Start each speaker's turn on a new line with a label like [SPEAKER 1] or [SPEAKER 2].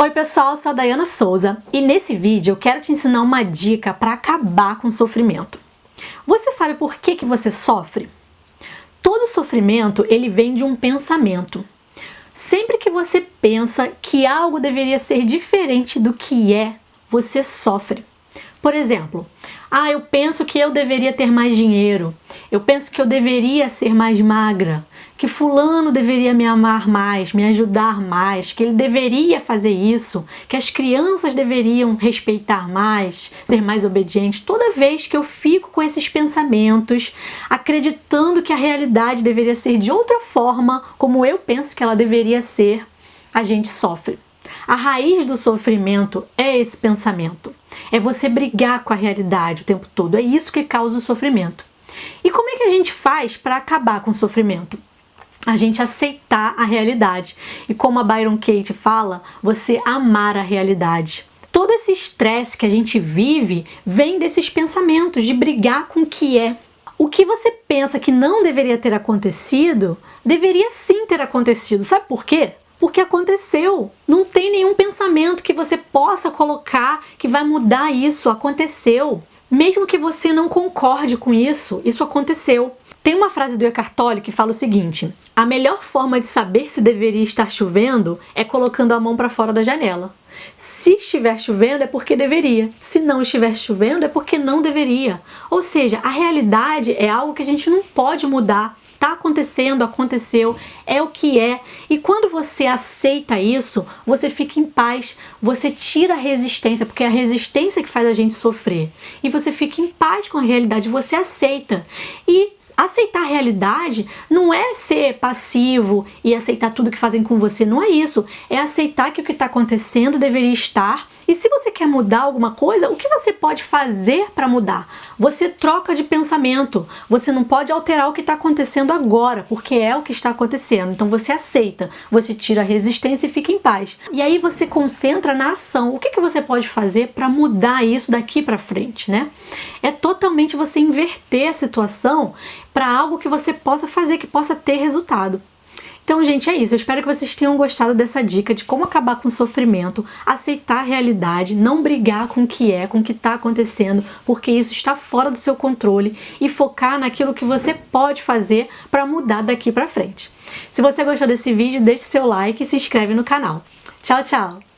[SPEAKER 1] Oi pessoal, sou a Dayana Souza e nesse vídeo eu quero te ensinar uma dica para acabar com o sofrimento. Você sabe por que, que você sofre? Todo sofrimento ele vem de um pensamento. Sempre que você pensa que algo deveria ser diferente do que é, você sofre. Por exemplo, ah, eu penso que eu deveria ter mais dinheiro. Eu penso que eu deveria ser mais magra, que fulano deveria me amar mais, me ajudar mais, que ele deveria fazer isso, que as crianças deveriam respeitar mais, ser mais obedientes. Toda vez que eu fico com esses pensamentos, acreditando que a realidade deveria ser de outra forma, como eu penso que ela deveria ser, a gente sofre. A raiz do sofrimento é esse pensamento. É você brigar com a realidade o tempo todo. É isso que causa o sofrimento. E como é que a gente faz para acabar com o sofrimento? A gente aceitar a realidade. E como a Byron Kate fala, você amar a realidade. Todo esse estresse que a gente vive vem desses pensamentos de brigar com o que é. O que você pensa que não deveria ter acontecido, deveria sim ter acontecido. Sabe por quê? porque aconteceu. Não tem nenhum pensamento que você possa colocar que vai mudar isso. Aconteceu. Mesmo que você não concorde com isso, isso aconteceu. Tem uma frase do Eckhart Tolle que fala o seguinte: a melhor forma de saber se deveria estar chovendo é colocando a mão para fora da janela. Se estiver chovendo é porque deveria. Se não estiver chovendo é porque não deveria. Ou seja, a realidade é algo que a gente não pode mudar está acontecendo, aconteceu, é o que é. E quando você aceita isso, você fica em paz, você tira a resistência, porque é a resistência que faz a gente sofrer. E você fica em paz com a realidade, você aceita. E aceitar a realidade não é ser passivo e aceitar tudo que fazem com você, não é isso. É aceitar que o que está acontecendo deveria estar. E se você quer mudar alguma coisa, o que você pode fazer para mudar? Você troca de pensamento. Você não pode alterar o que está acontecendo agora, porque é o que está acontecendo. Então você aceita, você tira a resistência e fica em paz. E aí você concentra na ação. O que, que você pode fazer para mudar isso daqui para frente, né? É totalmente você inverter a situação para algo que você possa fazer, que possa ter resultado. Então, gente, é isso. Eu espero que vocês tenham gostado dessa dica de como acabar com o sofrimento, aceitar a realidade, não brigar com o que é, com o que está acontecendo, porque isso está fora do seu controle e focar naquilo que você pode fazer para mudar daqui para frente. Se você gostou desse vídeo, deixe seu like e se inscreve no canal. Tchau, tchau!